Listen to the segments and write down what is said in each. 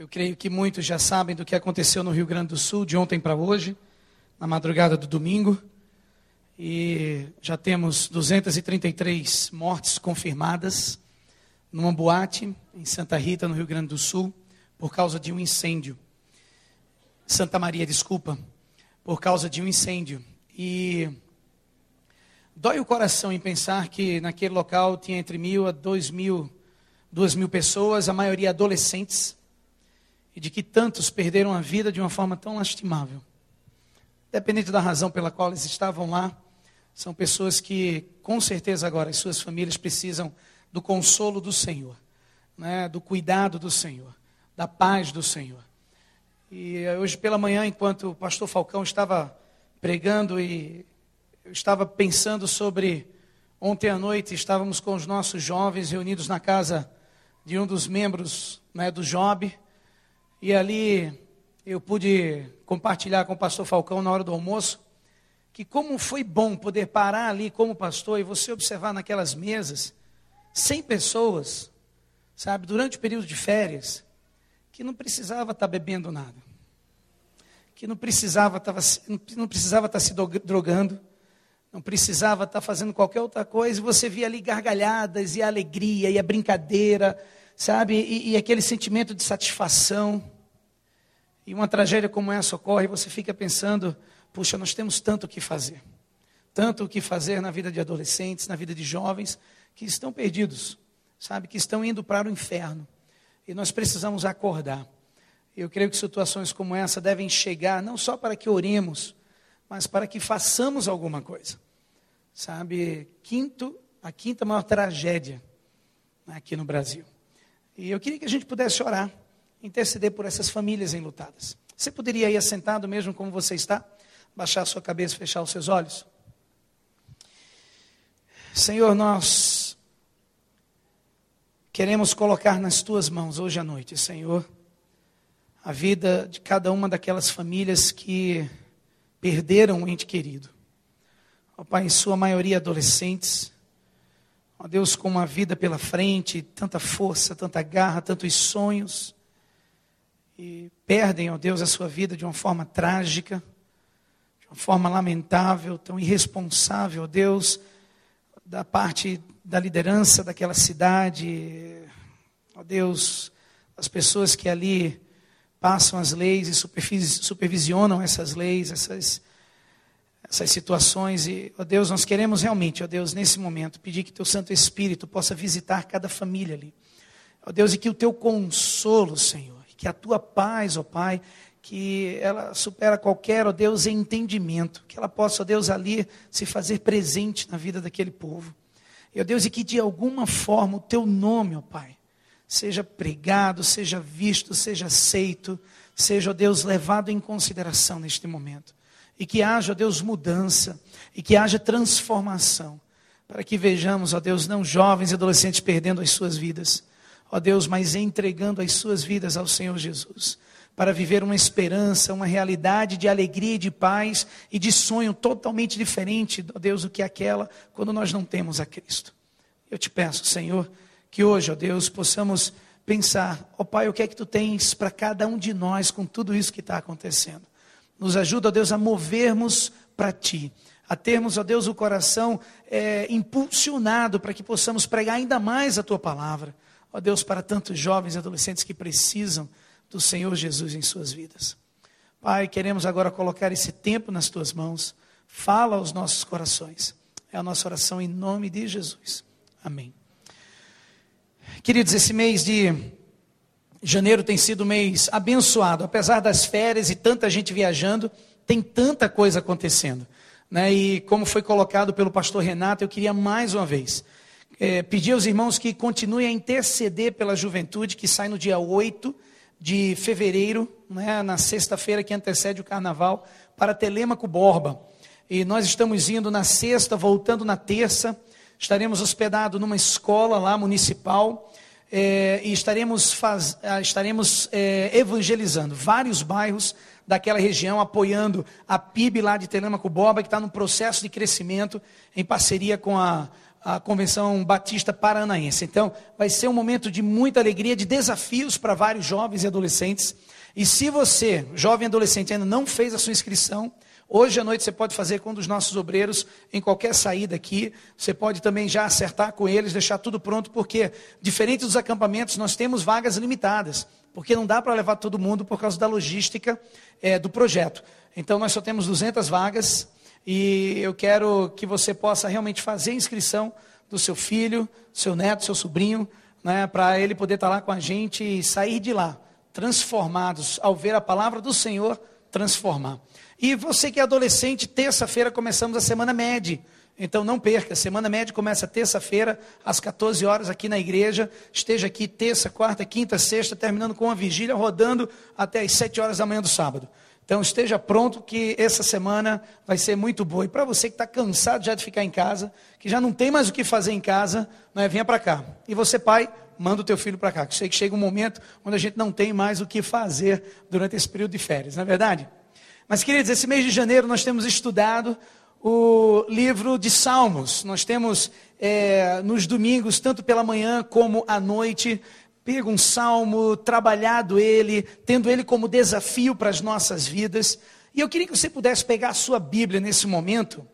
Eu creio que muitos já sabem do que aconteceu no Rio Grande do Sul de ontem para hoje, na madrugada do domingo. E já temos 233 mortes confirmadas numa boate em Santa Rita, no Rio Grande do Sul, por causa de um incêndio. Santa Maria, desculpa, por causa de um incêndio. E dói o coração em pensar que naquele local tinha entre mil a dois mil, duas mil pessoas, a maioria adolescentes e de que tantos perderam a vida de uma forma tão lastimável. Dependente da razão pela qual eles estavam lá, são pessoas que, com certeza, agora as suas famílias precisam do consolo do Senhor, né, do cuidado do Senhor, da paz do Senhor. E hoje pela manhã, enquanto o pastor Falcão estava pregando e eu estava pensando sobre ontem à noite, estávamos com os nossos jovens reunidos na casa de um dos membros né, do Job. E ali eu pude compartilhar com o pastor Falcão na hora do almoço que como foi bom poder parar ali como pastor e você observar naquelas mesas 100 pessoas, sabe, durante o período de férias, que não precisava estar bebendo nada, que não precisava estar, não precisava estar se drogando, não precisava estar fazendo qualquer outra coisa, e você via ali gargalhadas e a alegria e a brincadeira, sabe? E, e, aquele sentimento de satisfação. E uma tragédia como essa ocorre, você fica pensando: puxa, nós temos tanto o que fazer. Tanto o que fazer na vida de adolescentes, na vida de jovens que estão perdidos, sabe? Que estão indo para o inferno. E nós precisamos acordar. Eu creio que situações como essa devem chegar não só para que oremos, mas para que façamos alguma coisa. Sabe, quinto, a quinta maior tragédia aqui no Brasil. E eu queria que a gente pudesse orar, interceder por essas famílias enlutadas. Você poderia ir assentado mesmo como você está? Baixar a sua cabeça, fechar os seus olhos? Senhor, nós queremos colocar nas tuas mãos hoje à noite, Senhor, a vida de cada uma daquelas famílias que perderam um ente querido. Ó Pai, em sua maioria adolescentes, Ó Deus, com uma vida pela frente, tanta força, tanta garra, tantos sonhos, perdem, ó Deus, a sua vida de uma forma trágica, de uma forma lamentável, tão irresponsável, ó Deus, da parte da liderança daquela cidade, ó Deus, as pessoas que ali passam as leis e supervisionam essas leis, essas essas situações e, ó Deus, nós queremos realmente, ó Deus, nesse momento, pedir que teu Santo Espírito possa visitar cada família ali. Ó Deus, e que o teu consolo, Senhor, que a tua paz, ó Pai, que ela supera qualquer, ó Deus, entendimento, que ela possa, ó Deus, ali se fazer presente na vida daquele povo. E, ó Deus, e que de alguma forma o teu nome, ó Pai, seja pregado, seja visto, seja aceito, seja, ó Deus, levado em consideração neste momento e que haja, ó Deus, mudança e que haja transformação, para que vejamos, ó Deus, não jovens e adolescentes perdendo as suas vidas, ó Deus, mas entregando as suas vidas ao Senhor Jesus, para viver uma esperança, uma realidade de alegria de paz e de sonho totalmente diferente, ó Deus, do que aquela quando nós não temos a Cristo. Eu te peço, Senhor, que hoje, ó Deus, possamos pensar, ó Pai, o que é que tu tens para cada um de nós com tudo isso que está acontecendo. Nos ajuda, ó Deus, a movermos para Ti, a termos, ó Deus, o coração é, impulsionado para que possamos pregar ainda mais a Tua palavra. Ó Deus, para tantos jovens e adolescentes que precisam do Senhor Jesus em suas vidas. Pai, queremos agora colocar esse tempo nas Tuas mãos. Fala aos nossos corações. É a nossa oração em nome de Jesus. Amém. Queridos, esse mês de Janeiro tem sido um mês abençoado, apesar das férias e tanta gente viajando, tem tanta coisa acontecendo. Né? E como foi colocado pelo pastor Renato, eu queria mais uma vez é, pedir aos irmãos que continuem a interceder pela juventude, que sai no dia 8 de fevereiro, né, na sexta-feira que antecede o carnaval, para Telemaco Borba. E nós estamos indo na sexta, voltando na terça, estaremos hospedados numa escola lá municipal é, e estaremos, faz, ah, estaremos é, evangelizando vários bairros daquela região, apoiando a PIB lá de Telemaco Boba, que está no processo de crescimento, em parceria com a, a Convenção Batista Paranaense. Então, vai ser um momento de muita alegria, de desafios para vários jovens e adolescentes. E se você, jovem adolescente, ainda não fez a sua inscrição, Hoje à noite você pode fazer com um dos nossos obreiros em qualquer saída aqui. Você pode também já acertar com eles, deixar tudo pronto, porque diferente dos acampamentos, nós temos vagas limitadas, porque não dá para levar todo mundo por causa da logística é, do projeto. Então nós só temos 200 vagas e eu quero que você possa realmente fazer a inscrição do seu filho, seu neto, seu sobrinho, né, para ele poder estar lá com a gente e sair de lá transformados ao ver a palavra do Senhor transformar. E você que é adolescente, terça-feira começamos a semana média. Então não perca, semana média começa terça-feira, às 14 horas, aqui na igreja. Esteja aqui terça, quarta, quinta, sexta, terminando com a vigília, rodando até as 7 horas da manhã do sábado. Então esteja pronto que essa semana vai ser muito boa. E para você que está cansado já de ficar em casa, que já não tem mais o que fazer em casa, não é, venha para cá. E você, pai, manda o teu filho para cá. Que sei que chega um momento onde a gente não tem mais o que fazer durante esse período de férias, não é verdade? Mas, queridos, esse mês de janeiro nós temos estudado o livro de Salmos. Nós temos é, nos domingos, tanto pela manhã como à noite, pego um salmo, trabalhado ele, tendo ele como desafio para as nossas vidas. E eu queria que você pudesse pegar a sua Bíblia nesse momento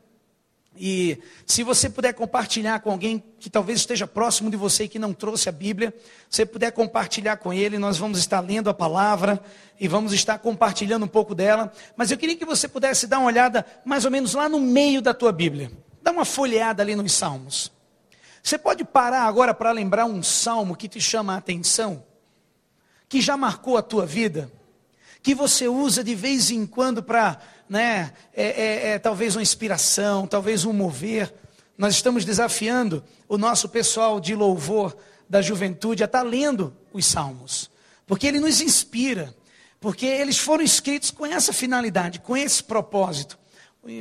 e se você puder compartilhar com alguém que talvez esteja próximo de você e que não trouxe a Bíblia, você puder compartilhar com ele, nós vamos estar lendo a palavra e vamos estar compartilhando um pouco dela. Mas eu queria que você pudesse dar uma olhada mais ou menos lá no meio da tua Bíblia. Dá uma folheada ali nos Salmos. Você pode parar agora para lembrar um salmo que te chama a atenção, que já marcou a tua vida, que você usa de vez em quando para né, é, é, é, talvez uma inspiração, talvez um mover. Nós estamos desafiando o nosso pessoal de louvor da juventude a estar tá lendo os salmos, porque ele nos inspira, porque eles foram escritos com essa finalidade, com esse propósito.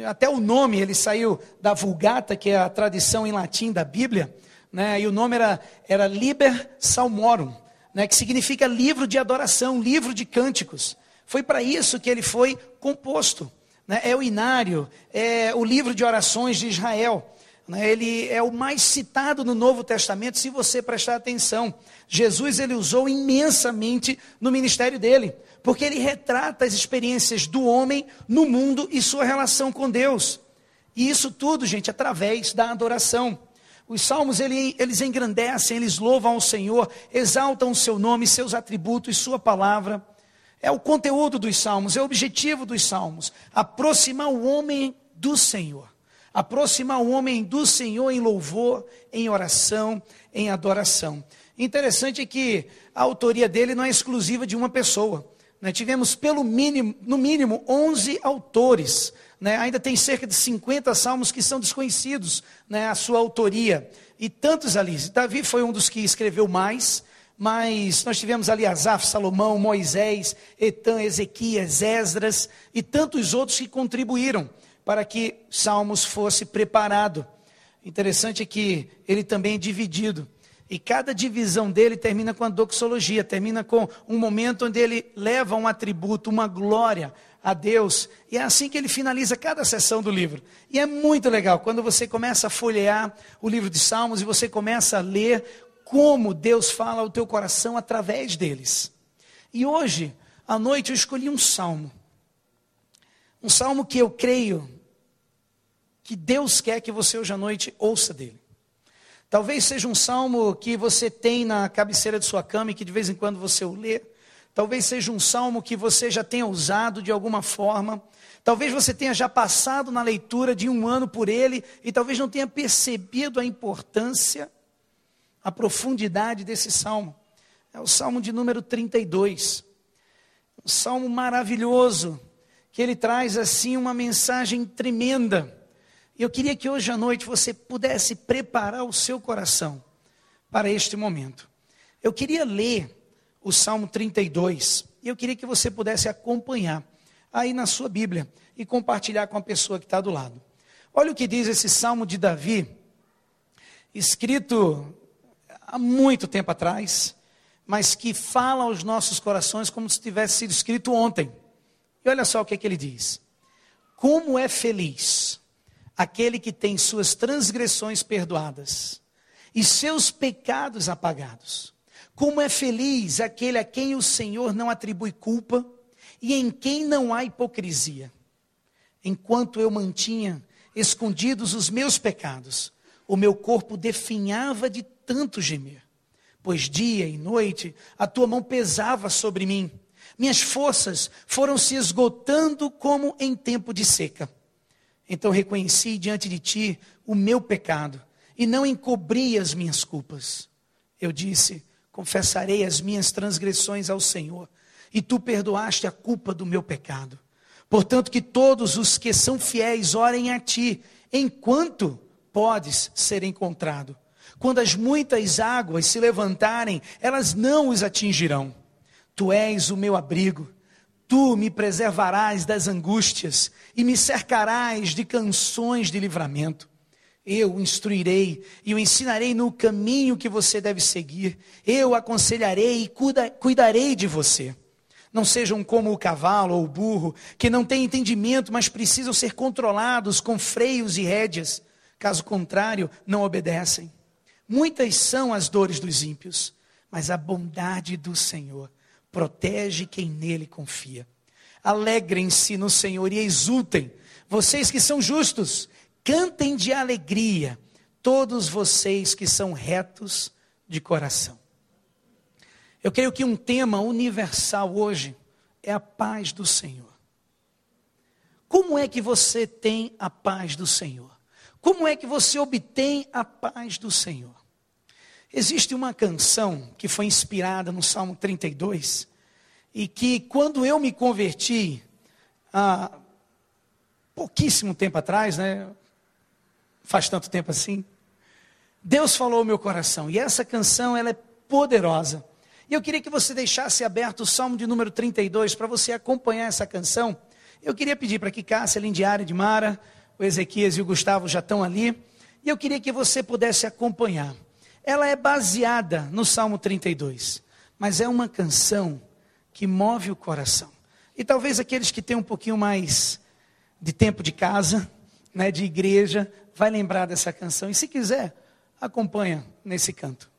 Até o nome ele saiu da Vulgata, que é a tradição em latim da Bíblia, né, e o nome era, era Liber Salmorum, né, que significa livro de adoração, livro de cânticos. Foi para isso que ele foi composto. Né? É o inário, é o livro de orações de Israel. Né? Ele é o mais citado no Novo Testamento, se você prestar atenção. Jesus ele usou imensamente no ministério dele, porque ele retrata as experiências do homem no mundo e sua relação com Deus. E isso tudo, gente, através da adoração. Os salmos ele, eles engrandecem, eles louvam ao Senhor, exaltam o seu nome, seus atributos, sua palavra. É o conteúdo dos salmos, é o objetivo dos salmos. Aproximar o homem do Senhor. Aproximar o homem do Senhor em louvor, em oração, em adoração. Interessante é que a autoria dele não é exclusiva de uma pessoa. Né? Tivemos pelo mínimo, no mínimo 11 autores. Né? Ainda tem cerca de 50 salmos que são desconhecidos, né? a sua autoria. E tantos ali. Davi foi um dos que escreveu mais, mas nós tivemos ali Asaf, Salomão, Moisés, Etan, Ezequias, Esdras e tantos outros que contribuíram para que Salmos fosse preparado. Interessante é que ele também é dividido. E cada divisão dele termina com a doxologia, termina com um momento onde ele leva um atributo, uma glória a Deus. E é assim que ele finaliza cada sessão do livro. E é muito legal quando você começa a folhear o livro de Salmos e você começa a ler como Deus fala ao teu coração através deles. E hoje, à noite, eu escolhi um salmo. Um salmo que eu creio que Deus quer que você hoje à noite ouça dele. Talvez seja um salmo que você tem na cabeceira de sua cama e que de vez em quando você o lê. Talvez seja um salmo que você já tenha usado de alguma forma. Talvez você tenha já passado na leitura de um ano por ele e talvez não tenha percebido a importância a profundidade desse salmo. É o salmo de número 32. Um salmo maravilhoso, que ele traz assim uma mensagem tremenda. Eu queria que hoje à noite você pudesse preparar o seu coração para este momento. Eu queria ler o Salmo 32 e eu queria que você pudesse acompanhar aí na sua Bíblia e compartilhar com a pessoa que está do lado. Olha o que diz esse Salmo de Davi, escrito há muito tempo atrás, mas que fala aos nossos corações como se tivesse sido escrito ontem. E olha só o que, é que ele diz: Como é feliz aquele que tem suas transgressões perdoadas e seus pecados apagados. Como é feliz aquele a quem o Senhor não atribui culpa e em quem não há hipocrisia. Enquanto eu mantinha escondidos os meus pecados, o meu corpo definhava de tanto gemer, pois dia e noite a tua mão pesava sobre mim. Minhas forças foram se esgotando como em tempo de seca. Então reconheci diante de ti o meu pecado e não encobri as minhas culpas. Eu disse: confessarei as minhas transgressões ao Senhor, e tu perdoaste a culpa do meu pecado. Portanto, que todos os que são fiéis orem a ti, enquanto podes ser encontrado. Quando as muitas águas se levantarem, elas não os atingirão. Tu és o meu abrigo, tu me preservarás das angústias e me cercarás de canções de livramento. Eu o instruirei e o ensinarei no caminho que você deve seguir. Eu aconselharei e cuida, cuidarei de você. Não sejam como o cavalo ou o burro, que não têm entendimento, mas precisam ser controlados com freios e rédeas. Caso contrário, não obedecem. Muitas são as dores dos ímpios, mas a bondade do Senhor protege quem nele confia. Alegrem-se no Senhor e exultem, vocês que são justos, cantem de alegria, todos vocês que são retos de coração. Eu creio que um tema universal hoje é a paz do Senhor. Como é que você tem a paz do Senhor? Como é que você obtém a paz do Senhor? Existe uma canção que foi inspirada no Salmo 32 e que quando eu me converti há pouquíssimo tempo atrás, né? Faz tanto tempo assim. Deus falou ao meu coração e essa canção ela é poderosa. E eu queria que você deixasse aberto o Salmo de número 32 para você acompanhar essa canção. Eu queria pedir para que Cássia, Lindiária de Mara, o Ezequias e o Gustavo já estão ali, e eu queria que você pudesse acompanhar. Ela é baseada no Salmo 32, mas é uma canção que move o coração. E talvez aqueles que têm um pouquinho mais de tempo de casa, né, de igreja, vai lembrar dessa canção. E se quiser, acompanha nesse canto.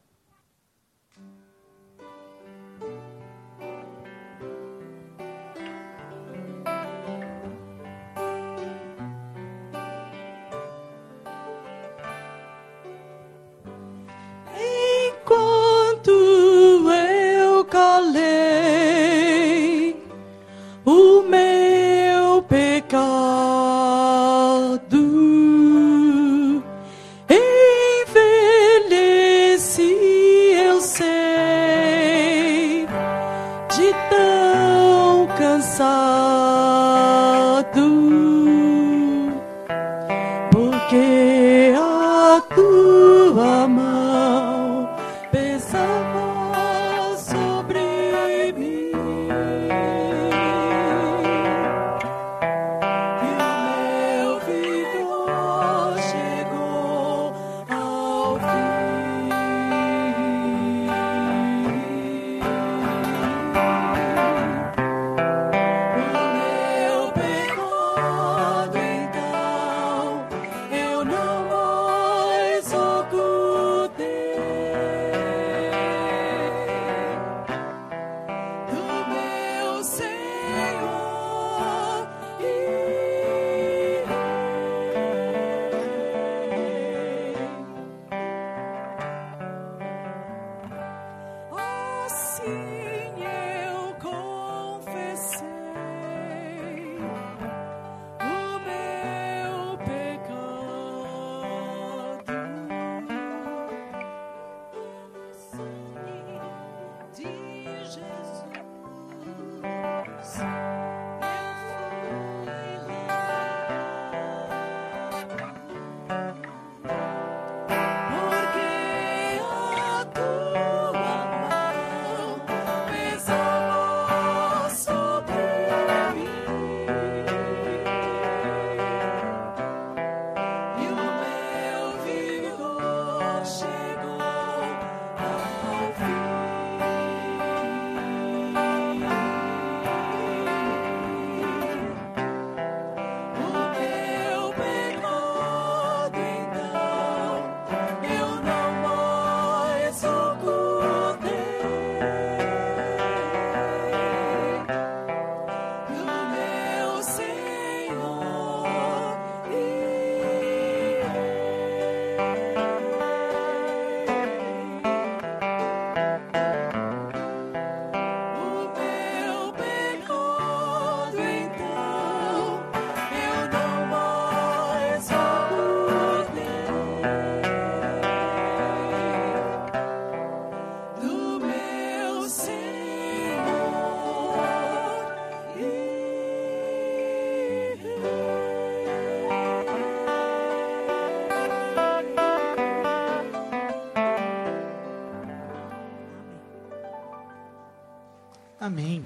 Amém.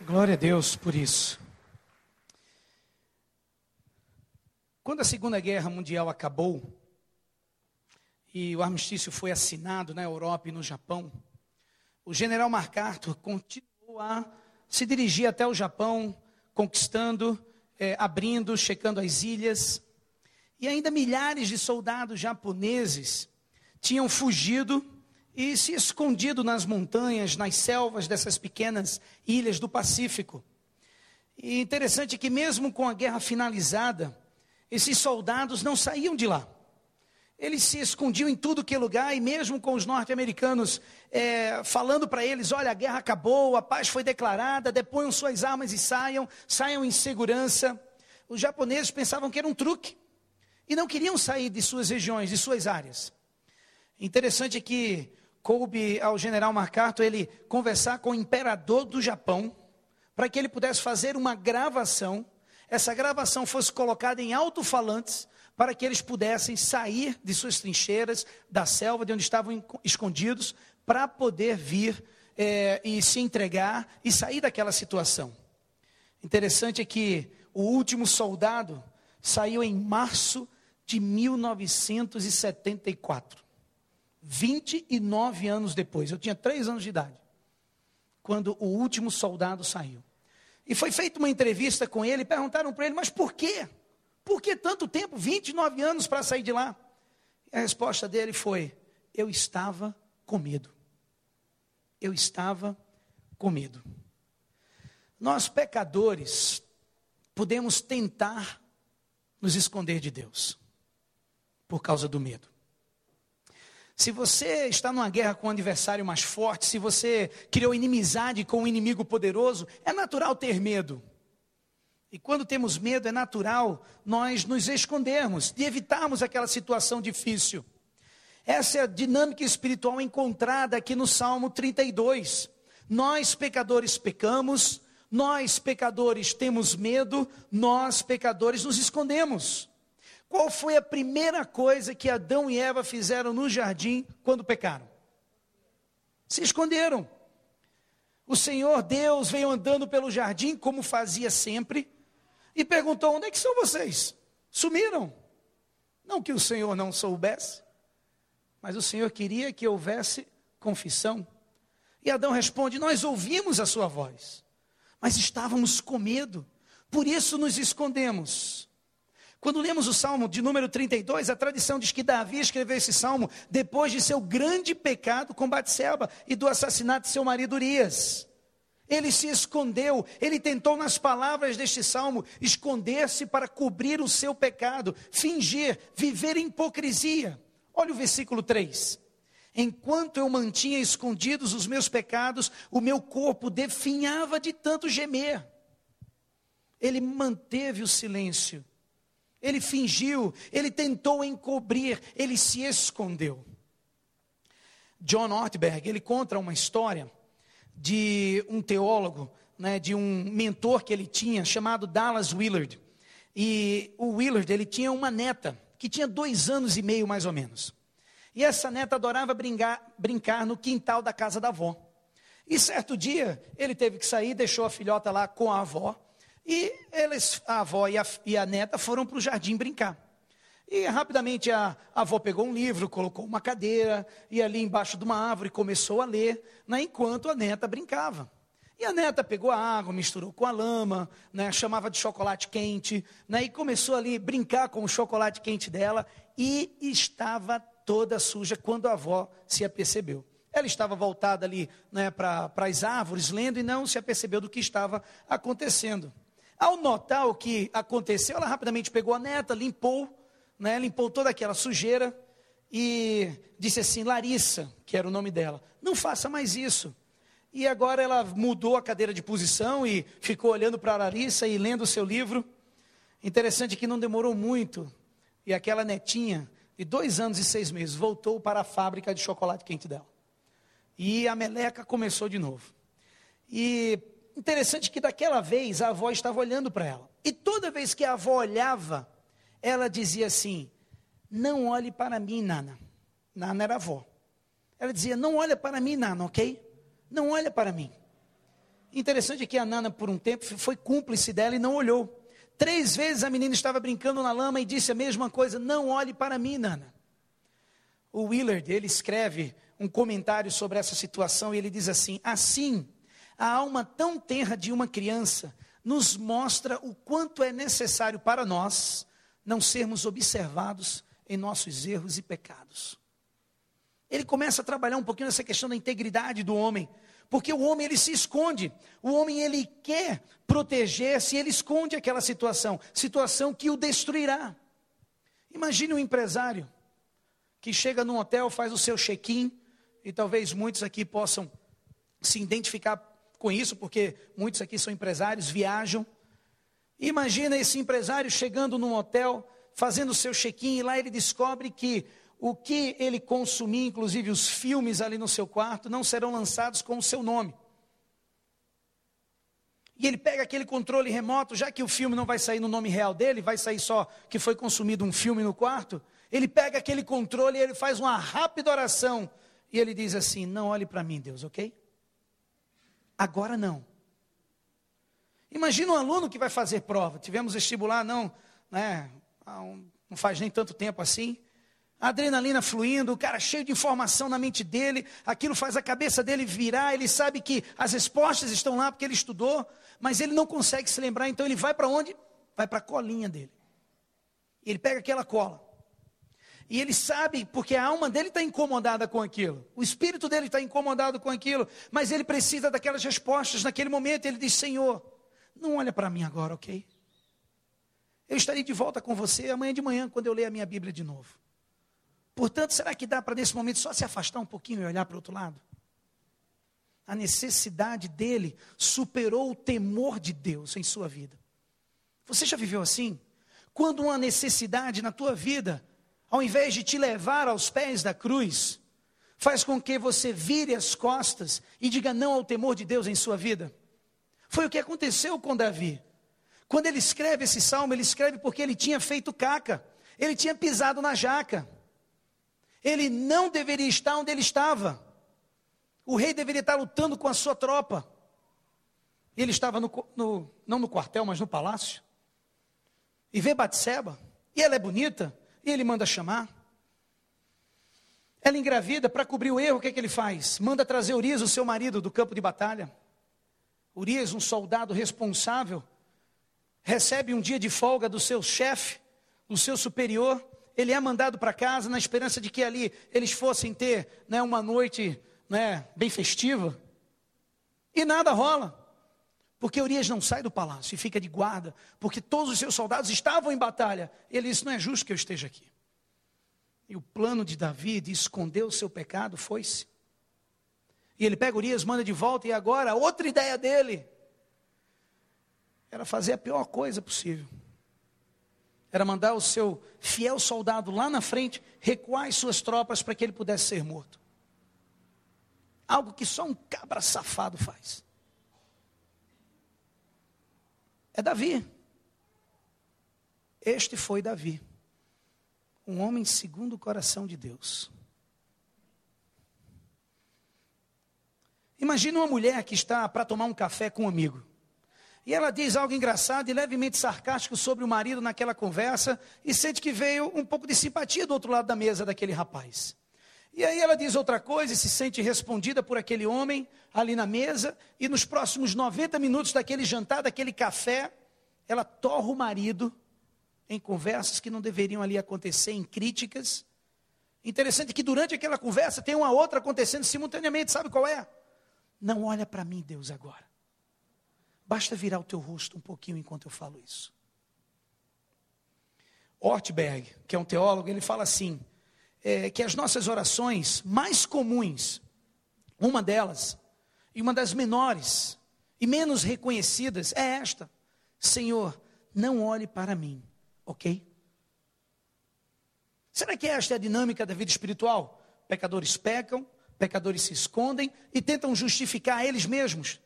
Glória a Deus por isso. Quando a Segunda Guerra Mundial acabou e o armistício foi assinado na Europa e no Japão, o general MacArthur continuou a se dirigir até o Japão, conquistando, é, abrindo, checando as ilhas. E ainda milhares de soldados japoneses tinham fugido e se escondido nas montanhas, nas selvas dessas pequenas ilhas do Pacífico. E interessante que, mesmo com a guerra finalizada, esses soldados não saíam de lá. Eles se escondiam em tudo que é lugar, e mesmo com os norte-americanos é, falando para eles: olha, a guerra acabou, a paz foi declarada, deponham suas armas e saiam, saiam em segurança. Os japoneses pensavam que era um truque e não queriam sair de suas regiões, de suas áreas. Interessante que coube ao general MacArthur ele conversar com o imperador do Japão para que ele pudesse fazer uma gravação. Essa gravação fosse colocada em alto-falantes para que eles pudessem sair de suas trincheiras, da selva de onde estavam escondidos, para poder vir é, e se entregar e sair daquela situação. Interessante é que o último soldado saiu em março de 1974. 29 anos depois, eu tinha três anos de idade, quando o último soldado saiu. E foi feita uma entrevista com ele, perguntaram para ele, mas por quê? Por que tanto tempo? 29 anos para sair de lá? E a resposta dele foi: Eu estava com medo. Eu estava com medo. Nós, pecadores, podemos tentar nos esconder de Deus por causa do medo. Se você está numa guerra com um adversário mais forte, se você criou inimizade com um inimigo poderoso, é natural ter medo. E quando temos medo, é natural nós nos escondermos, de evitarmos aquela situação difícil. Essa é a dinâmica espiritual encontrada aqui no Salmo 32. Nós, pecadores, pecamos, nós, pecadores, temos medo, nós, pecadores, nos escondemos. Qual foi a primeira coisa que Adão e Eva fizeram no jardim quando pecaram? Se esconderam. O Senhor Deus veio andando pelo jardim, como fazia sempre, e perguntou: onde é que são vocês? Sumiram. Não que o Senhor não soubesse, mas o Senhor queria que houvesse confissão. E Adão responde: Nós ouvimos a sua voz, mas estávamos com medo, por isso nos escondemos. Quando lemos o Salmo de número 32, a tradição diz que Davi escreveu esse salmo depois de seu grande pecado com Batseba e do assassinato de seu marido Urias. Ele se escondeu, ele tentou nas palavras deste salmo esconder-se para cobrir o seu pecado, fingir, viver em hipocrisia. Olha o versículo 3. Enquanto eu mantinha escondidos os meus pecados, o meu corpo definhava de tanto gemer. Ele manteve o silêncio ele fingiu, ele tentou encobrir, ele se escondeu. John Ortberg, ele conta uma história de um teólogo, né, de um mentor que ele tinha, chamado Dallas Willard. E o Willard, ele tinha uma neta, que tinha dois anos e meio mais ou menos. E essa neta adorava brincar, brincar no quintal da casa da avó. E certo dia, ele teve que sair, deixou a filhota lá com a avó, e eles, a avó e a, e a neta foram para o jardim brincar. E rapidamente a, a, avó pegou um livro, colocou uma cadeira, e ali embaixo de uma árvore começou a ler, né, enquanto a neta brincava. E a neta pegou a água, misturou com a lama, né, chamava de chocolate quente, né, e começou ali a brincar com o chocolate quente dela, e estava toda suja quando a avó se apercebeu. Ela estava voltada ali né, para as árvores, lendo, e não se apercebeu do que estava acontecendo. Ao notar o que aconteceu, ela rapidamente pegou a neta, limpou, né, limpou toda aquela sujeira e disse assim: Larissa, que era o nome dela, não faça mais isso. E agora ela mudou a cadeira de posição e ficou olhando para Larissa e lendo o seu livro. Interessante que não demorou muito e aquela netinha de dois anos e seis meses voltou para a fábrica de chocolate quente dela. E a meleca começou de novo. E Interessante que daquela vez a avó estava olhando para ela. E toda vez que a avó olhava, ela dizia assim: Não olhe para mim, Nana. Nana era avó. Ela dizia: Não olha para mim, Nana, ok? não olha para mim. Interessante que a Nana, por um tempo, foi cúmplice dela e não olhou. Três vezes a menina estava brincando na lama e disse a mesma coisa: Não olhe para mim, Nana. O Willard, ele escreve um comentário sobre essa situação e ele diz assim: Assim, a alma tão tenra de uma criança nos mostra o quanto é necessário para nós não sermos observados em nossos erros e pecados. Ele começa a trabalhar um pouquinho nessa questão da integridade do homem, porque o homem ele se esconde, o homem ele quer proteger-se, ele esconde aquela situação, situação que o destruirá. Imagine um empresário que chega num hotel, faz o seu check-in, e talvez muitos aqui possam se identificar com isso, porque muitos aqui são empresários, viajam. Imagina esse empresário chegando num hotel, fazendo o seu check-in, e lá ele descobre que o que ele consumir, inclusive os filmes ali no seu quarto, não serão lançados com o seu nome. E ele pega aquele controle remoto, já que o filme não vai sair no nome real dele, vai sair só que foi consumido um filme no quarto. Ele pega aquele controle e ele faz uma rápida oração. E ele diz assim: Não olhe para mim, Deus, ok? Agora não. Imagina um aluno que vai fazer prova. Tivemos vestibular, não, né, não faz nem tanto tempo assim. A adrenalina fluindo, o cara cheio de informação na mente dele, aquilo faz a cabeça dele virar, ele sabe que as respostas estão lá porque ele estudou, mas ele não consegue se lembrar, então ele vai para onde? Vai para a colinha dele. Ele pega aquela cola. E ele sabe, porque a alma dele está incomodada com aquilo, o espírito dele está incomodado com aquilo, mas ele precisa daquelas respostas naquele momento. Ele diz: Senhor, não olha para mim agora, ok? Eu estarei de volta com você amanhã de manhã, quando eu ler a minha Bíblia de novo. Portanto, será que dá para nesse momento só se afastar um pouquinho e olhar para o outro lado? A necessidade dele superou o temor de Deus em sua vida. Você já viveu assim? Quando uma necessidade na tua vida ao invés de te levar aos pés da cruz, faz com que você vire as costas e diga não ao temor de Deus em sua vida. Foi o que aconteceu com Davi. Quando ele escreve esse salmo, ele escreve porque ele tinha feito caca, ele tinha pisado na jaca. Ele não deveria estar onde ele estava. O rei deveria estar lutando com a sua tropa. Ele estava no, no não no quartel, mas no palácio. E vê Batseba, e ela é bonita, e ele manda chamar. Ela engravida, para cobrir o erro, o que, é que ele faz? Manda trazer Urias, o seu marido, do campo de batalha. Urias, um soldado responsável, recebe um dia de folga do seu chefe, do seu superior. Ele é mandado para casa na esperança de que ali eles fossem ter né, uma noite né, bem festiva. E nada rola. Porque Urias não sai do palácio e fica de guarda, porque todos os seus soldados estavam em batalha. Ele disse: Não é justo que eu esteja aqui. E o plano de Davi de esconder o seu pecado foi-se. E ele pega Urias, manda de volta, e agora outra ideia dele era fazer a pior coisa possível. Era mandar o seu fiel soldado lá na frente recuar as suas tropas para que ele pudesse ser morto. Algo que só um cabra safado faz. É Davi. Este foi Davi, um homem segundo o coração de Deus. Imagina uma mulher que está para tomar um café com um amigo. E ela diz algo engraçado e levemente sarcástico sobre o marido naquela conversa e sente que veio um pouco de simpatia do outro lado da mesa daquele rapaz. E aí ela diz outra coisa e se sente respondida por aquele homem ali na mesa, e nos próximos 90 minutos daquele jantar, daquele café, ela torra o marido em conversas que não deveriam ali acontecer, em críticas. Interessante que durante aquela conversa tem uma outra acontecendo simultaneamente, sabe qual é? Não olha para mim, Deus, agora. Basta virar o teu rosto um pouquinho enquanto eu falo isso. Ortberg, que é um teólogo, ele fala assim: é, que as nossas orações mais comuns, uma delas, e uma das menores e menos reconhecidas, é esta: Senhor, não olhe para mim, ok? Será que esta é a dinâmica da vida espiritual? Pecadores pecam, pecadores se escondem e tentam justificar eles mesmos.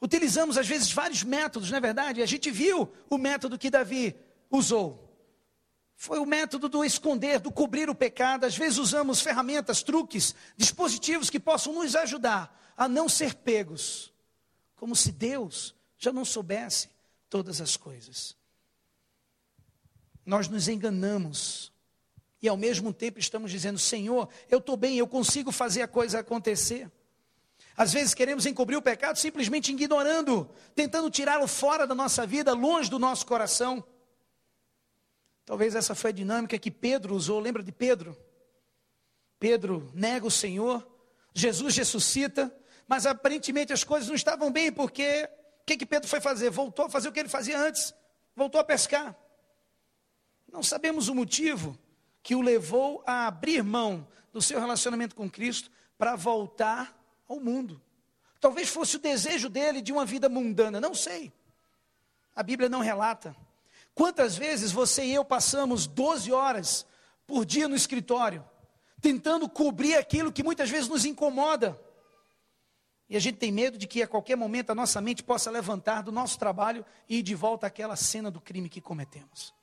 Utilizamos às vezes vários métodos, não é verdade? A gente viu o método que Davi usou. Foi o método do esconder, do cobrir o pecado. Às vezes usamos ferramentas, truques, dispositivos que possam nos ajudar a não ser pegos, como se Deus já não soubesse todas as coisas. Nós nos enganamos e ao mesmo tempo estamos dizendo: Senhor, eu estou bem, eu consigo fazer a coisa acontecer. Às vezes queremos encobrir o pecado simplesmente ignorando, tentando tirá-lo fora da nossa vida, longe do nosso coração. Talvez essa foi a dinâmica que Pedro usou. Lembra de Pedro? Pedro nega o Senhor, Jesus ressuscita, mas aparentemente as coisas não estavam bem, porque o que, que Pedro foi fazer? Voltou a fazer o que ele fazia antes, voltou a pescar. Não sabemos o motivo que o levou a abrir mão do seu relacionamento com Cristo para voltar ao mundo. Talvez fosse o desejo dele de uma vida mundana, não sei. A Bíblia não relata. Quantas vezes você e eu passamos 12 horas por dia no escritório, tentando cobrir aquilo que muitas vezes nos incomoda. E a gente tem medo de que a qualquer momento a nossa mente possa levantar do nosso trabalho e ir de volta àquela cena do crime que cometemos,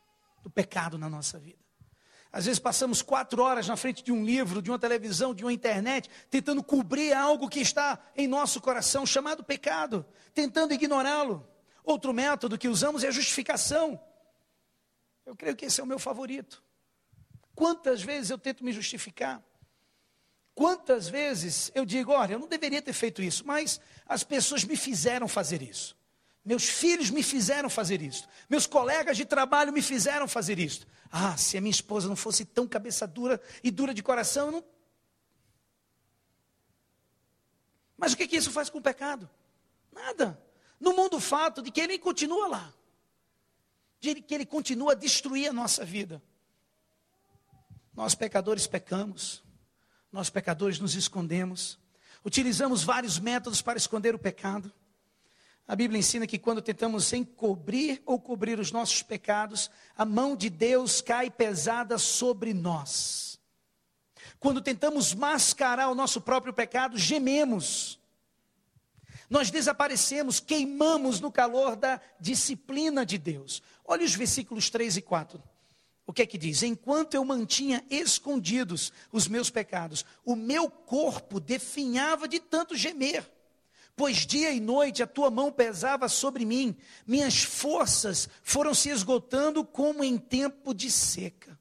do pecado na nossa vida. Às vezes passamos quatro horas na frente de um livro, de uma televisão, de uma internet, tentando cobrir algo que está em nosso coração, chamado pecado, tentando ignorá-lo. Outro método que usamos é a justificação. Eu creio que esse é o meu favorito. Quantas vezes eu tento me justificar? Quantas vezes eu digo, olha, eu não deveria ter feito isso, mas as pessoas me fizeram fazer isso. Meus filhos me fizeram fazer isso. Meus colegas de trabalho me fizeram fazer isso. Ah, se a minha esposa não fosse tão cabeça dura e dura de coração, eu não. Mas o que, que isso faz com o pecado? Nada. No mundo fato de que ele continua lá de que ele continua a destruir a nossa vida. Nós pecadores pecamos, nós pecadores nos escondemos, utilizamos vários métodos para esconder o pecado. A Bíblia ensina que quando tentamos encobrir ou cobrir os nossos pecados, a mão de Deus cai pesada sobre nós. Quando tentamos mascarar o nosso próprio pecado, gememos nós desaparecemos, queimamos no calor da disciplina de Deus. Olha os versículos 3 e 4. O que é que diz? Enquanto eu mantinha escondidos os meus pecados, o meu corpo definhava de tanto gemer. Pois dia e noite a tua mão pesava sobre mim, minhas forças foram se esgotando como em tempo de seca.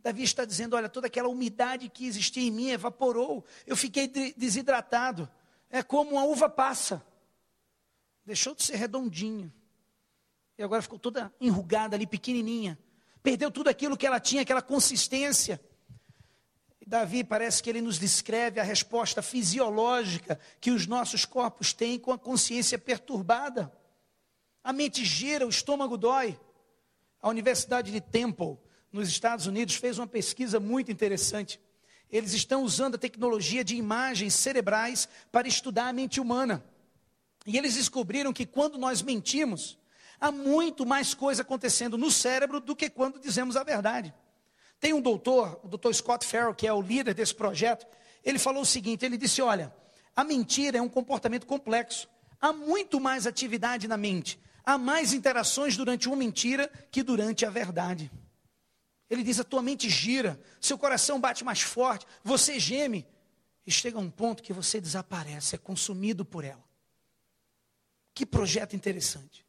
Davi está dizendo: olha, toda aquela umidade que existia em mim evaporou, eu fiquei desidratado é como uma uva passa. Deixou de ser redondinha. E agora ficou toda enrugada ali, pequenininha. Perdeu tudo aquilo que ela tinha, aquela consistência. Davi parece que ele nos descreve a resposta fisiológica que os nossos corpos têm com a consciência perturbada. A mente gira, o estômago dói. A Universidade de Temple, nos Estados Unidos, fez uma pesquisa muito interessante. Eles estão usando a tecnologia de imagens cerebrais para estudar a mente humana. E eles descobriram que quando nós mentimos, há muito mais coisa acontecendo no cérebro do que quando dizemos a verdade. Tem um doutor, o doutor Scott Farrell, que é o líder desse projeto, ele falou o seguinte: ele disse, olha, a mentira é um comportamento complexo. Há muito mais atividade na mente, há mais interações durante uma mentira que durante a verdade. Ele diz: a tua mente gira, seu coração bate mais forte, você geme, e chega um ponto que você desaparece, é consumido por ela. Que projeto interessante.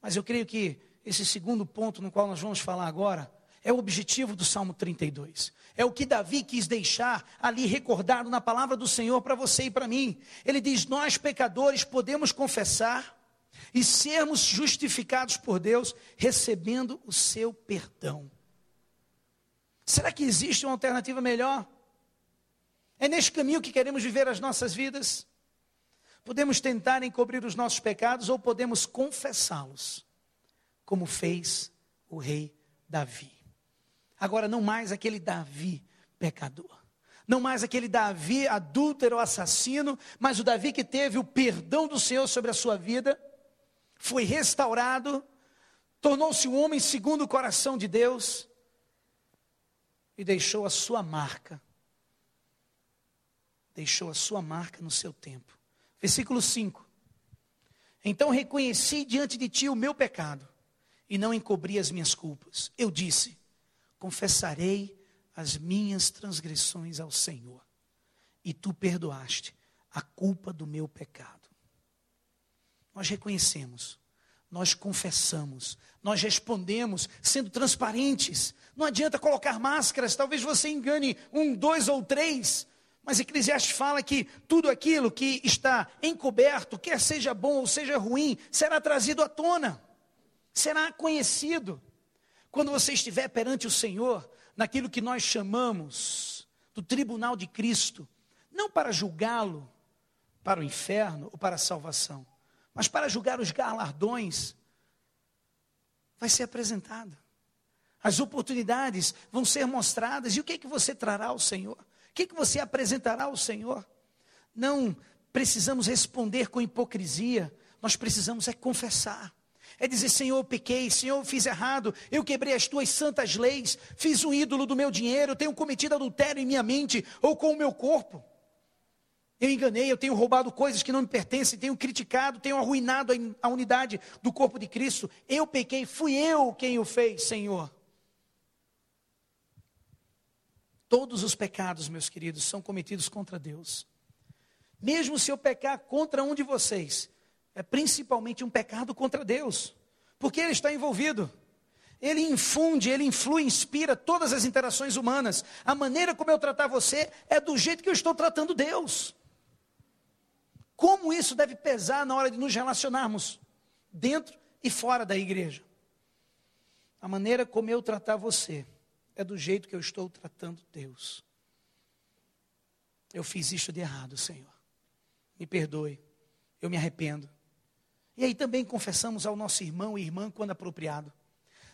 Mas eu creio que esse segundo ponto no qual nós vamos falar agora é o objetivo do Salmo 32. É o que Davi quis deixar ali recordado na palavra do Senhor para você e para mim. Ele diz: Nós pecadores podemos confessar e sermos justificados por Deus recebendo o seu perdão. Será que existe uma alternativa melhor? É neste caminho que queremos viver as nossas vidas? Podemos tentar encobrir os nossos pecados ou podemos confessá-los, como fez o rei Davi. Agora, não mais aquele Davi pecador, não mais aquele Davi adúltero, assassino, mas o Davi que teve o perdão do Senhor sobre a sua vida, foi restaurado, tornou-se um homem segundo o coração de Deus e deixou a sua marca. Deixou a sua marca no seu tempo. Versículo 5. Então reconheci diante de ti o meu pecado e não encobri as minhas culpas. Eu disse: confessarei as minhas transgressões ao Senhor, e tu perdoaste a culpa do meu pecado. Nós reconhecemos, nós confessamos, nós respondemos, sendo transparentes. Não adianta colocar máscaras, talvez você engane um, dois ou três, mas Eclesiastes fala que tudo aquilo que está encoberto, quer seja bom ou seja ruim, será trazido à tona, será conhecido. Quando você estiver perante o Senhor, naquilo que nós chamamos do tribunal de Cristo, não para julgá-lo para o inferno ou para a salvação, mas para julgar os galardões, vai ser apresentado. As oportunidades vão ser mostradas. E o que é que você trará ao Senhor? O que, é que você apresentará ao Senhor? Não precisamos responder com hipocrisia, nós precisamos é confessar. É dizer, Senhor, eu pequei, Senhor, eu fiz errado, eu quebrei as tuas santas leis, fiz um ídolo do meu dinheiro, tenho cometido adultério em minha mente ou com o meu corpo. Eu enganei, eu tenho roubado coisas que não me pertencem, tenho criticado, tenho arruinado a unidade do corpo de Cristo. Eu pequei, fui eu quem o fez, Senhor. Todos os pecados, meus queridos, são cometidos contra Deus. Mesmo se eu pecar contra um de vocês, é principalmente um pecado contra Deus, porque Ele está envolvido. Ele infunde, ele influi, inspira todas as interações humanas. A maneira como eu tratar você é do jeito que eu estou tratando Deus. Como isso deve pesar na hora de nos relacionarmos, dentro e fora da igreja. A maneira como eu tratar você é do jeito que eu estou tratando Deus. Eu fiz isso de errado, Senhor. Me perdoe. Eu me arrependo. E aí também confessamos ao nosso irmão e irmã quando apropriado.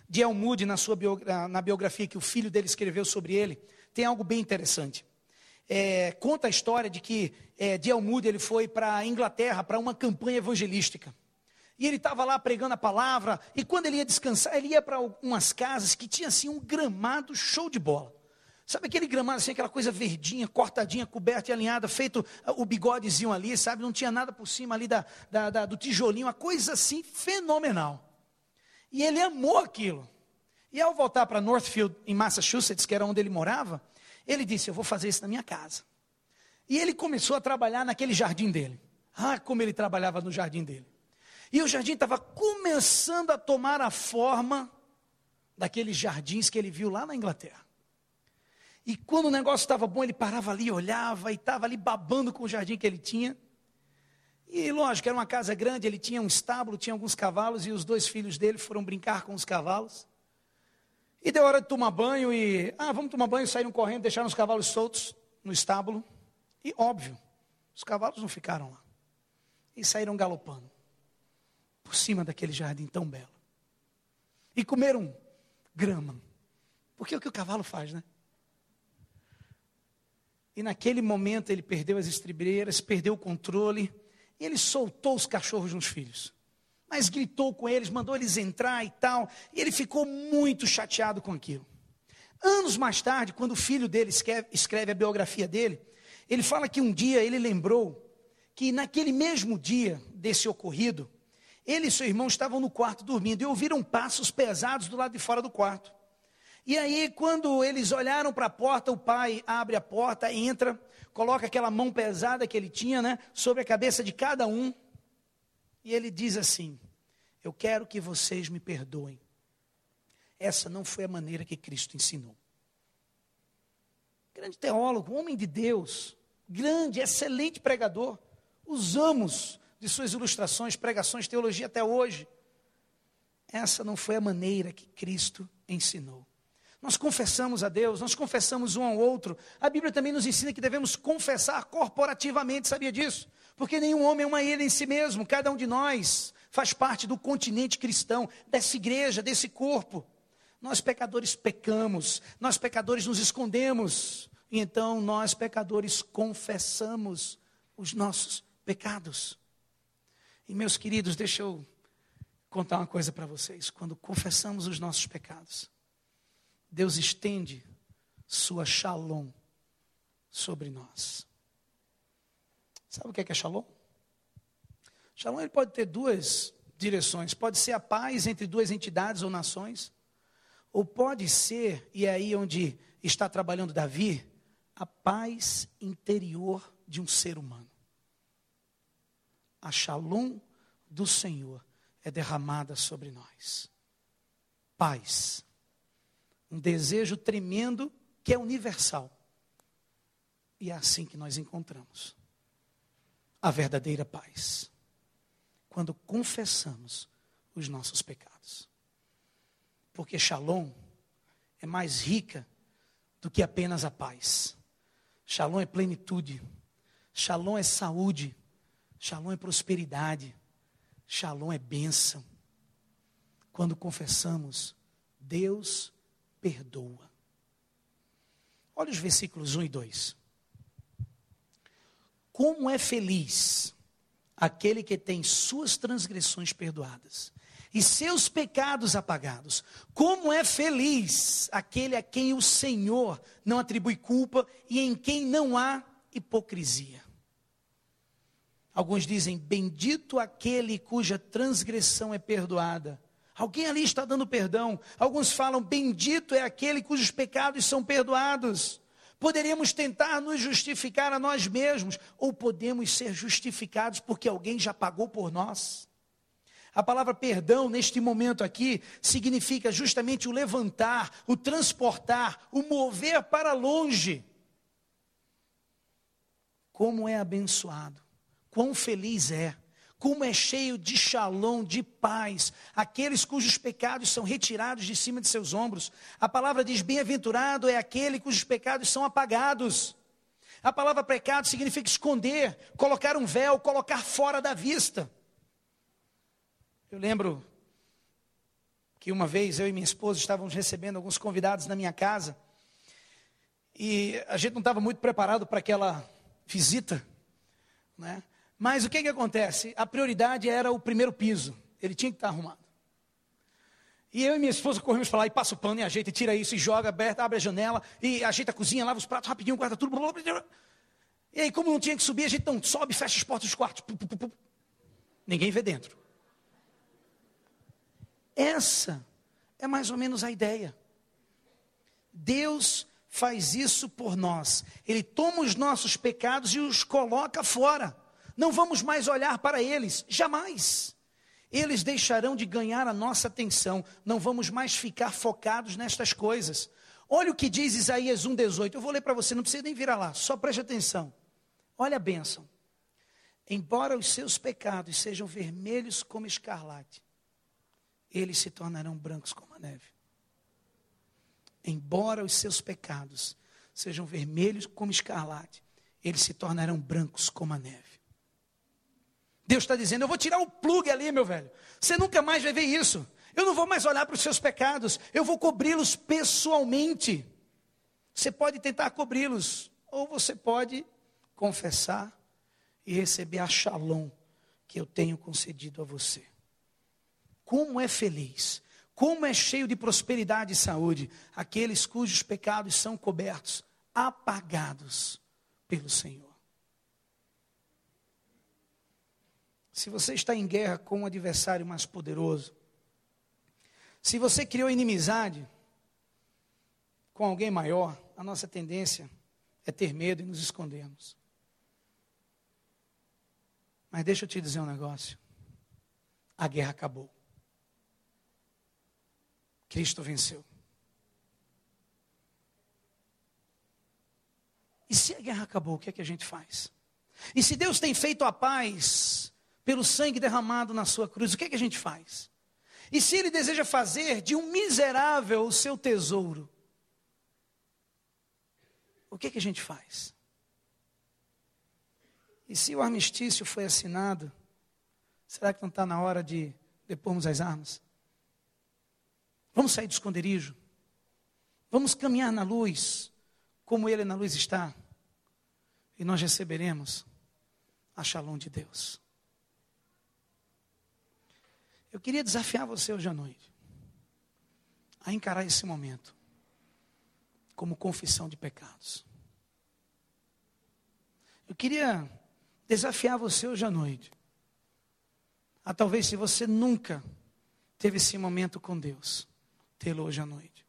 De Elmude, na, sua na biografia que o filho dele escreveu sobre ele, tem algo bem interessante. É, conta a história de que é, Elmude ele foi para a Inglaterra para uma campanha evangelística. E ele estava lá pregando a palavra, e quando ele ia descansar, ele ia para umas casas que tinha assim um gramado show de bola. Sabe aquele gramado assim, aquela coisa verdinha, cortadinha, coberta e alinhada, feito ah, o bigodezinho ali, sabe? Não tinha nada por cima ali da, da, da, do tijolinho, uma coisa assim fenomenal. E ele amou aquilo. E ao voltar para Northfield, em Massachusetts, que era onde ele morava, ele disse: Eu vou fazer isso na minha casa. E ele começou a trabalhar naquele jardim dele. Ah, como ele trabalhava no jardim dele. E o jardim estava começando a tomar a forma daqueles jardins que ele viu lá na Inglaterra. E quando o negócio estava bom, ele parava ali, olhava e estava ali babando com o jardim que ele tinha. E lógico, era uma casa grande, ele tinha um estábulo, tinha alguns cavalos, e os dois filhos dele foram brincar com os cavalos. E deu hora de tomar banho e, ah, vamos tomar banho, saíram correndo, deixaram os cavalos soltos no estábulo. E óbvio, os cavalos não ficaram lá. E saíram galopando por cima daquele jardim tão belo. E comeram grama. Porque é o que o cavalo faz, né? E naquele momento ele perdeu as estribeiras, perdeu o controle, e ele soltou os cachorros nos filhos. Mas gritou com eles, mandou eles entrar e tal, e ele ficou muito chateado com aquilo. Anos mais tarde, quando o filho dele escreve, a biografia dele, ele fala que um dia ele lembrou que naquele mesmo dia desse ocorrido, ele e seu irmão estavam no quarto dormindo e ouviram passos pesados do lado de fora do quarto. E aí, quando eles olharam para a porta, o pai abre a porta, entra, coloca aquela mão pesada que ele tinha, né, sobre a cabeça de cada um. E ele diz assim: Eu quero que vocês me perdoem. Essa não foi a maneira que Cristo ensinou. Grande teólogo, homem de Deus, grande, excelente pregador. Usamos de suas ilustrações, pregações, teologia até hoje. Essa não foi a maneira que Cristo ensinou. Nós confessamos a Deus, nós confessamos um ao outro. A Bíblia também nos ensina que devemos confessar corporativamente, sabia disso? Porque nenhum homem é uma ilha em si mesmo, cada um de nós faz parte do continente cristão, dessa igreja, desse corpo. Nós pecadores pecamos, nós pecadores nos escondemos, e então nós pecadores confessamos os nossos pecados. E meus queridos, deixa eu contar uma coisa para vocês. Quando confessamos os nossos pecados, Deus estende sua shalom sobre nós. Sabe o que é, que é shalom? Shalom ele pode ter duas direções. Pode ser a paz entre duas entidades ou nações, ou pode ser, e é aí onde está trabalhando Davi, a paz interior de um ser humano. A shalom do Senhor é derramada sobre nós. Paz. Um desejo tremendo que é universal. E é assim que nós encontramos a verdadeira paz. Quando confessamos os nossos pecados. Porque Shalom é mais rica do que apenas a paz. Shalom é plenitude. Shalom é saúde. Shalom é prosperidade. Shalom é bênção. Quando confessamos, Deus perdoa. Olha os versículos 1 e 2. Como é feliz aquele que tem suas transgressões perdoadas e seus pecados apagados. Como é feliz aquele a quem o Senhor não atribui culpa e em quem não há hipocrisia. Alguns dizem: Bendito aquele cuja transgressão é perdoada. Alguém ali está dando perdão. Alguns falam: Bendito é aquele cujos pecados são perdoados. Poderíamos tentar nos justificar a nós mesmos, ou podemos ser justificados porque alguém já pagou por nós. A palavra perdão, neste momento aqui, significa justamente o levantar, o transportar, o mover para longe. Como é abençoado, quão feliz é como é cheio de shalom, de paz, aqueles cujos pecados são retirados de cima de seus ombros. A palavra diz: bem-aventurado é aquele cujos pecados são apagados. A palavra pecado significa esconder, colocar um véu, colocar fora da vista. Eu lembro que uma vez eu e minha esposa estávamos recebendo alguns convidados na minha casa e a gente não estava muito preparado para aquela visita, né? Mas o que, que acontece? A prioridade era o primeiro piso. Ele tinha que estar arrumado. E eu e minha esposa corremos para lá e passa o pano e ajeita, e tira isso, e joga, aberta, abre a janela, e ajeita a cozinha, lava os pratos rapidinho, guarda tudo. Blá, blá, blá. E aí, como não tinha que subir, a gente não sobe, fecha as portas dos quartos. Ninguém vê dentro. Essa é mais ou menos a ideia. Deus faz isso por nós. Ele toma os nossos pecados e os coloca fora não vamos mais olhar para eles, jamais. Eles deixarão de ganhar a nossa atenção, não vamos mais ficar focados nestas coisas. Olha o que diz Isaías 1,18. Eu vou ler para você, não precisa nem virar lá, só preste atenção. Olha a bênção. Embora os seus pecados sejam vermelhos como escarlate, eles se tornarão brancos como a neve. Embora os seus pecados sejam vermelhos como escarlate, eles se tornarão brancos como a neve. Deus está dizendo: Eu vou tirar o plug ali, meu velho. Você nunca mais vai ver isso. Eu não vou mais olhar para os seus pecados. Eu vou cobri-los pessoalmente. Você pode tentar cobri-los, ou você pode confessar e receber a shalom que eu tenho concedido a você. Como é feliz, como é cheio de prosperidade e saúde aqueles cujos pecados são cobertos, apagados pelo Senhor. Se você está em guerra com um adversário mais poderoso, se você criou inimizade com alguém maior, a nossa tendência é ter medo e nos escondermos. Mas deixa eu te dizer um negócio: a guerra acabou. Cristo venceu. E se a guerra acabou, o que é que a gente faz? E se Deus tem feito a paz pelo sangue derramado na sua cruz, o que, é que a gente faz? E se ele deseja fazer de um miserável o seu tesouro, o que, é que a gente faz? E se o armistício foi assinado, será que não está na hora de depormos as armas? Vamos sair do esconderijo? Vamos caminhar na luz, como ele na luz está, e nós receberemos a shalom de Deus. Eu queria desafiar você hoje à noite a encarar esse momento como confissão de pecados. Eu queria desafiar você hoje à noite a talvez se você nunca teve esse momento com Deus, tê-lo hoje à noite.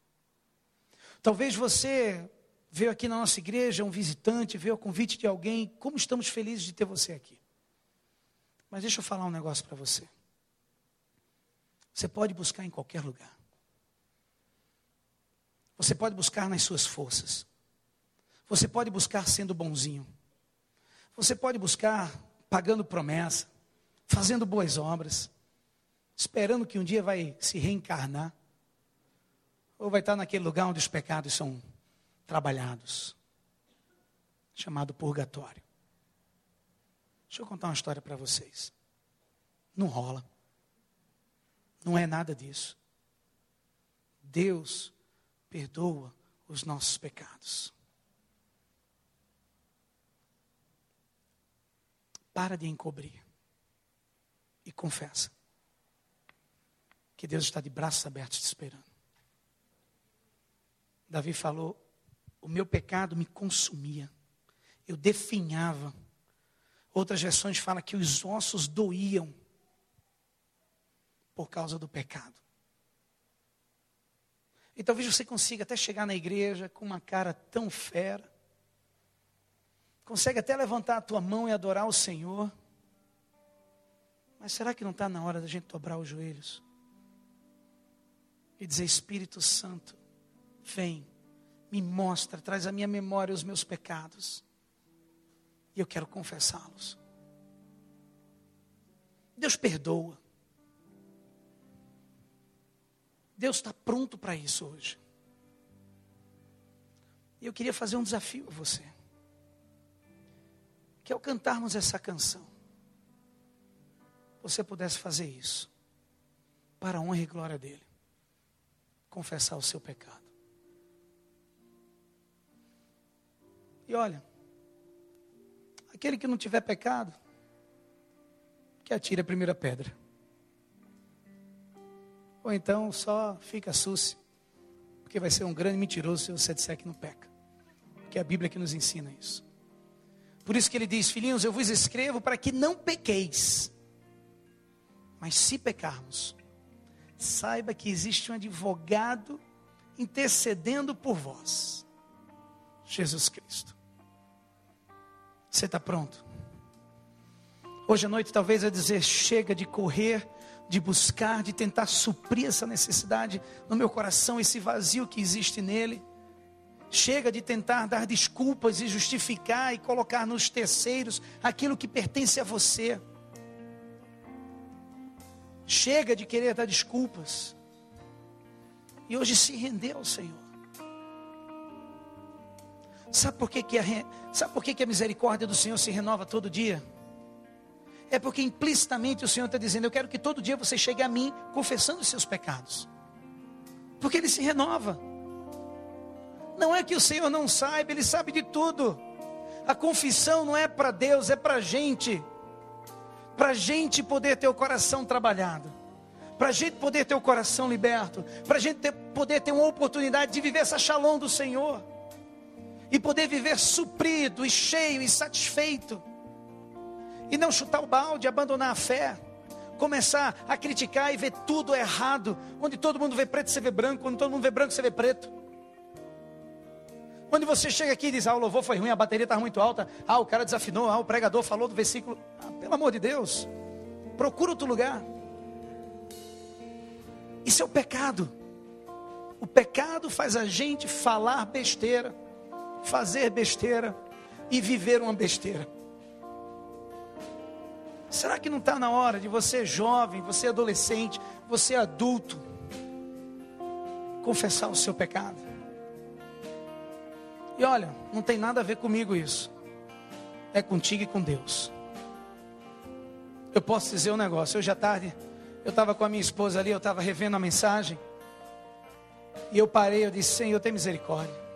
Talvez você veio aqui na nossa igreja, um visitante, veio a convite de alguém. Como estamos felizes de ter você aqui. Mas deixa eu falar um negócio para você. Você pode buscar em qualquer lugar. Você pode buscar nas suas forças. Você pode buscar sendo bonzinho. Você pode buscar pagando promessa, fazendo boas obras, esperando que um dia vai se reencarnar. Ou vai estar naquele lugar onde os pecados são trabalhados, chamado purgatório. Deixa eu contar uma história para vocês. Não rola. Não é nada disso. Deus perdoa os nossos pecados. Para de encobrir e confessa que Deus está de braços abertos te esperando. Davi falou: o meu pecado me consumia, eu definhava. Outras versões falam que os ossos doíam por causa do pecado. E talvez você consiga até chegar na igreja com uma cara tão fera. Consegue até levantar a tua mão e adorar o Senhor. Mas será que não está na hora da gente dobrar os joelhos? E dizer: Espírito Santo, vem, me mostra, traz à minha memória os meus pecados. E eu quero confessá-los. Deus perdoa. Deus está pronto para isso hoje. E eu queria fazer um desafio a você. Que ao cantarmos essa canção, você pudesse fazer isso, para a honra e glória dEle, confessar o seu pecado. E olha, aquele que não tiver pecado, que atire a primeira pedra. Ou então só fica sus, porque vai ser um grande mentiroso se você disser que não peca. Porque a Bíblia que nos ensina isso. Por isso que ele diz: Filhinhos, eu vos escrevo para que não pequeis. Mas se pecarmos, saiba que existe um advogado intercedendo por vós, Jesus Cristo. Você está pronto? Hoje à noite, talvez eu dizer: chega de correr de buscar, de tentar suprir essa necessidade no meu coração, esse vazio que existe nele. Chega de tentar dar desculpas e justificar e colocar nos terceiros aquilo que pertence a você. Chega de querer dar desculpas. E hoje se rendeu ao Senhor. Sabe por que, que, a, sabe por que, que a misericórdia do Senhor se renova todo dia? É porque implicitamente o Senhor está dizendo: Eu quero que todo dia você chegue a mim confessando os seus pecados, porque Ele se renova. Não é que o Senhor não saiba, Ele sabe de tudo. A confissão não é para Deus, é para a gente, para a gente poder ter o coração trabalhado, para a gente poder ter o coração liberto, para a gente ter, poder ter uma oportunidade de viver essa shalom do Senhor. E poder viver suprido e cheio e satisfeito e não chutar o balde, abandonar a fé, começar a criticar e ver tudo errado, onde todo mundo vê preto você vê branco, onde todo mundo vê branco você vê preto. Onde você chega aqui e diz: Ah, o louvor foi ruim, a bateria está muito alta, ah, o cara desafinou, ah, o pregador falou do versículo. Ah, pelo amor de Deus, procura outro lugar. Isso é o pecado. O pecado faz a gente falar besteira, fazer besteira e viver uma besteira. Será que não está na hora de você jovem, você adolescente, você adulto, confessar o seu pecado? E olha, não tem nada a ver comigo isso. É contigo e com Deus. Eu posso dizer um negócio. Hoje à tarde, eu estava com a minha esposa ali, eu estava revendo a mensagem. E eu parei, eu disse: Senhor, tem misericórdia.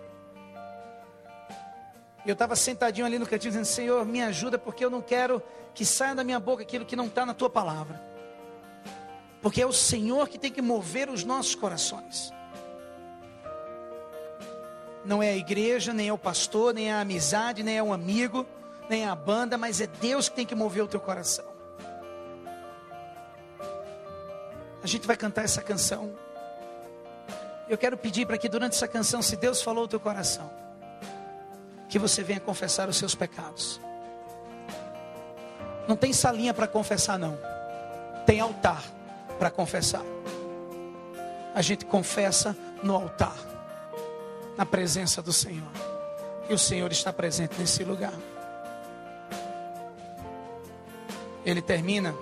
Eu estava sentadinho ali no cantinho dizendo: Senhor, me ajuda, porque eu não quero que saia da minha boca aquilo que não está na tua palavra. Porque é o Senhor que tem que mover os nossos corações. Não é a igreja, nem é o pastor, nem é a amizade, nem é um amigo, nem é a banda, mas é Deus que tem que mover o teu coração. A gente vai cantar essa canção. Eu quero pedir para que durante essa canção, se Deus falou o teu coração, que você venha confessar os seus pecados. Não tem salinha para confessar, não. Tem altar para confessar. A gente confessa no altar, na presença do Senhor. E o Senhor está presente nesse lugar. Ele termina.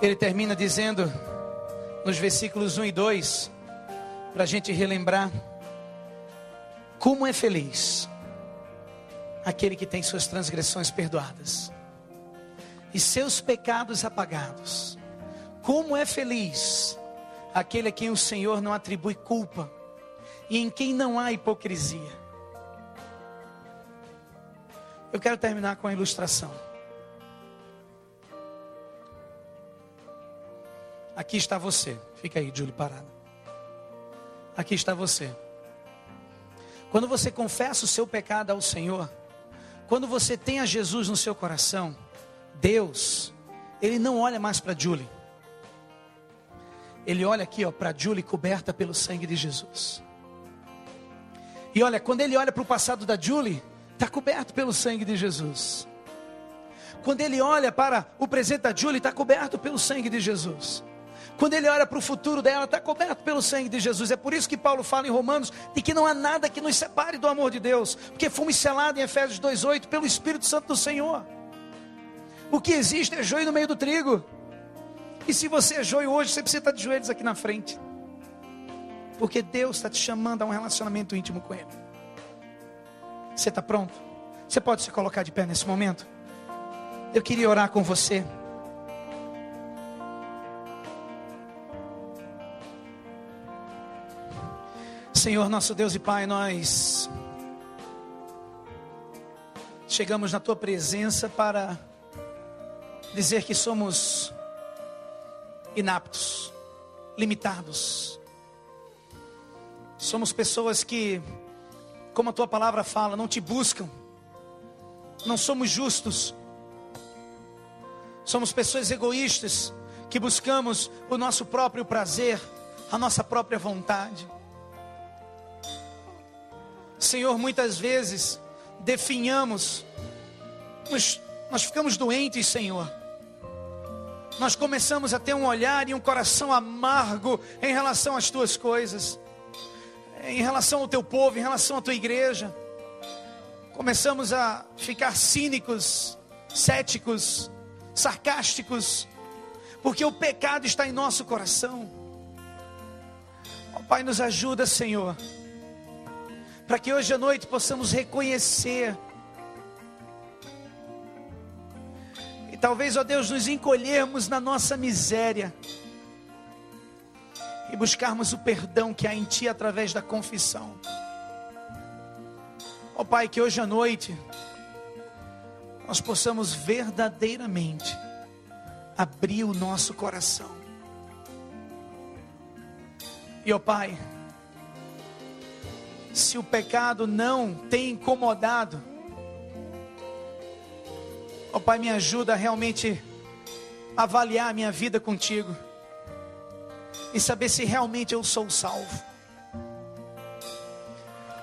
Ele termina dizendo, nos versículos 1 e 2, para a gente relembrar, como é feliz aquele que tem suas transgressões perdoadas e seus pecados apagados. Como é feliz aquele a quem o Senhor não atribui culpa e em quem não há hipocrisia. Eu quero terminar com a ilustração. Aqui está você. Fica aí, Júlio, parada. Aqui está você. Quando você confessa o seu pecado ao Senhor, quando você tem a Jesus no seu coração, Deus, Ele não olha mais para Julie. Ele olha aqui, ó, para Julie coberta pelo sangue de Jesus. E olha, quando ele olha para o passado da Julie, está coberto pelo sangue de Jesus. Quando ele olha para o presente da Julie, está coberto pelo sangue de Jesus. Quando ele olha para o futuro dela, está coberto pelo sangue de Jesus. É por isso que Paulo fala em Romanos de que não há nada que nos separe do amor de Deus, porque fomos selados em Efésios 2,8 pelo Espírito Santo do Senhor. O que existe é joio no meio do trigo. E se você é joio hoje, você precisa estar de joelhos aqui na frente. Porque Deus está te chamando a um relacionamento íntimo com Ele. Você está pronto? Você pode se colocar de pé nesse momento? Eu queria orar com você. Senhor, nosso Deus e Pai, nós chegamos na tua presença para dizer que somos inaptos, limitados. Somos pessoas que, como a tua palavra fala, não te buscam, não somos justos, somos pessoas egoístas que buscamos o nosso próprio prazer, a nossa própria vontade. Senhor, muitas vezes definhamos, nós, nós ficamos doentes, Senhor. Nós começamos a ter um olhar e um coração amargo em relação às tuas coisas, em relação ao teu povo, em relação à tua igreja. Começamos a ficar cínicos, céticos, sarcásticos, porque o pecado está em nosso coração. Ó Pai, nos ajuda, Senhor para que hoje à noite possamos reconhecer. E talvez, ó Deus, nos encolhermos na nossa miséria e buscarmos o perdão que há em Ti através da confissão. Ó Pai, que hoje à noite nós possamos verdadeiramente abrir o nosso coração. E ó Pai, se o pecado não tem incomodado. Oh, Pai, me ajuda a realmente avaliar a minha vida contigo e saber se realmente eu sou salvo.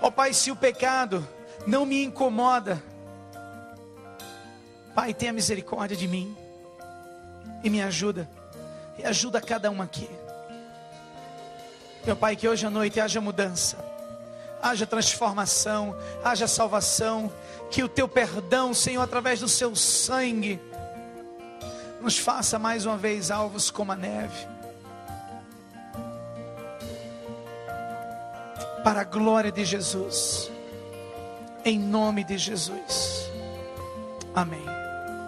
Ó oh, Pai, se o pecado não me incomoda, Pai, tenha misericórdia de mim e me ajuda, e ajuda cada um aqui. Meu Pai, que hoje à noite haja mudança haja transformação, haja salvação, que o teu perdão, Senhor, através do seu sangue, nos faça mais uma vez alvos como a neve. Para a glória de Jesus, em nome de Jesus. Amém.